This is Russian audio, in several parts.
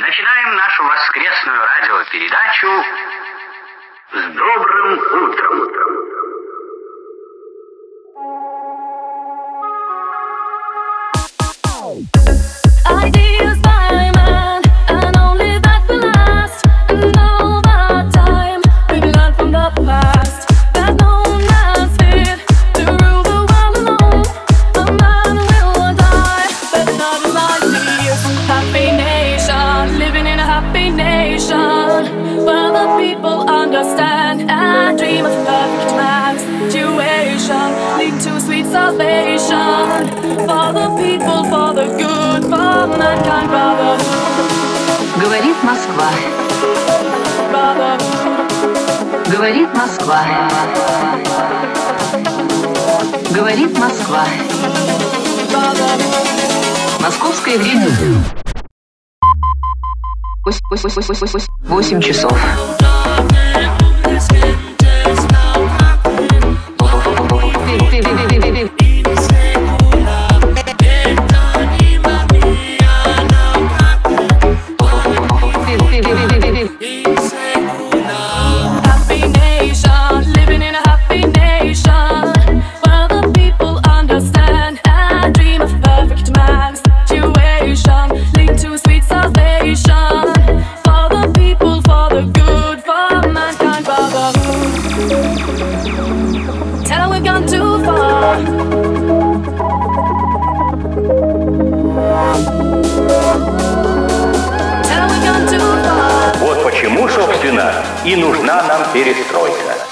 Начинаем нашу воскресную радиопередачу с добрым утром. Happy understand and dream of perfect man's situation, lead to sweet salvation for the people, for the good, for mankind, brother, Говорит Москва. brother. Говорит Москва. Говорит Москва. Московское время. Вось- вось- feel, feel, feel. Почему, собственно, и нужна нам перестройка.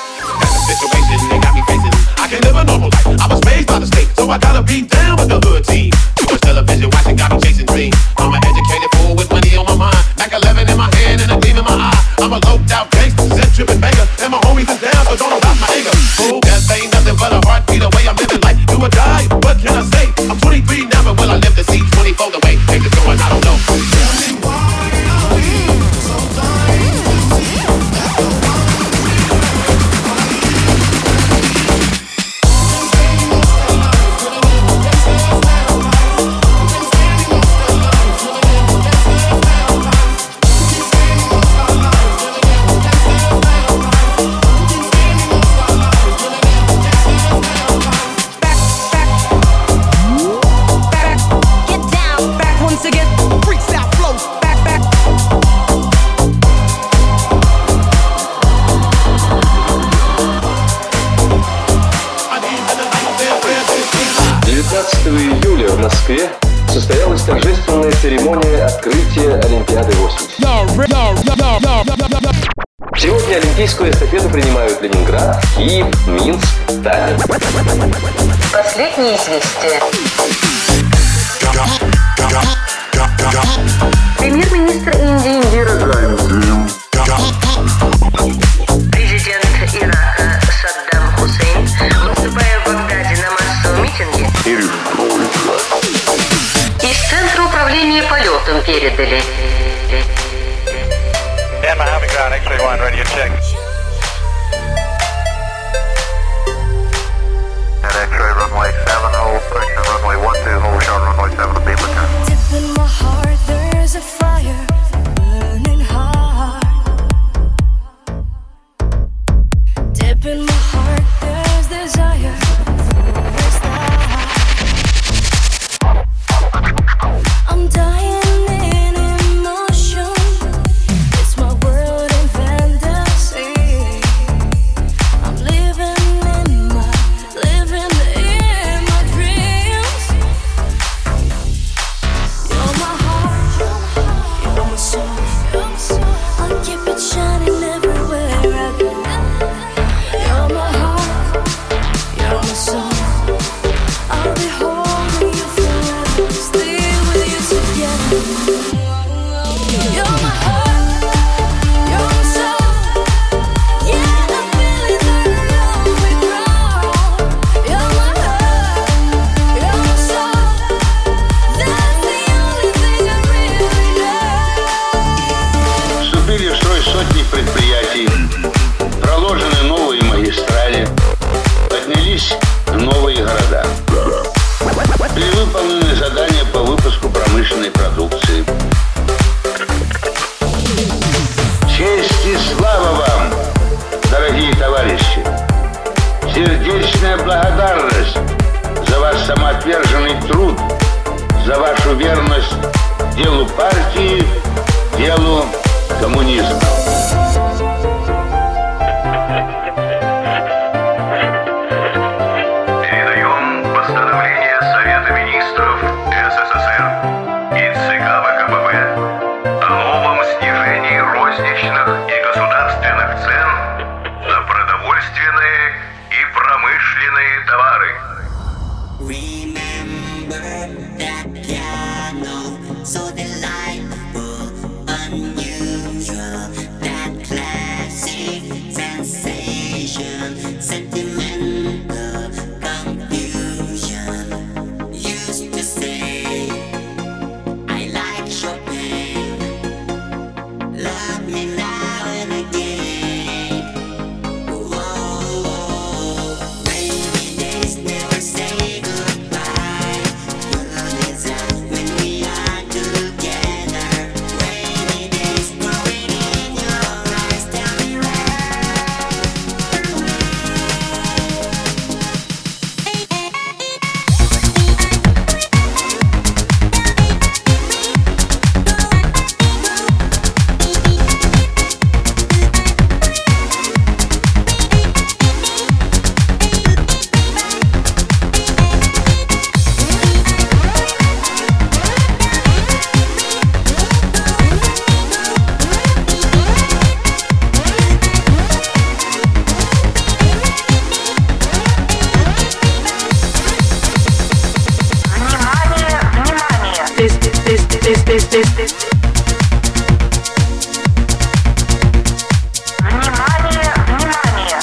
situation they got me facing. I can't live a normal life. I was raised by the state, so I gotta be down with the hood team. Июля в Москве состоялась торжественная церемония открытия Олимпиады 80. Сегодня олимпийскую эстафету принимают Ленинград, Киев, Минск, Таллин. Последнее известие. Премьер-министр управления полетом передали. Yeah, Miami ground, X-ray 1, ready to check. At X-ray runway 7, hold, самоотверженный труд, за вашу верность делу партии, делу коммунизма. remix. Внимание, внимание.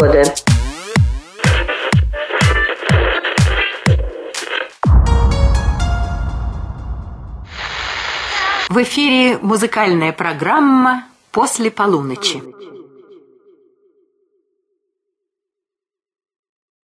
Погода. В эфире музыкальная программа «После полуночи».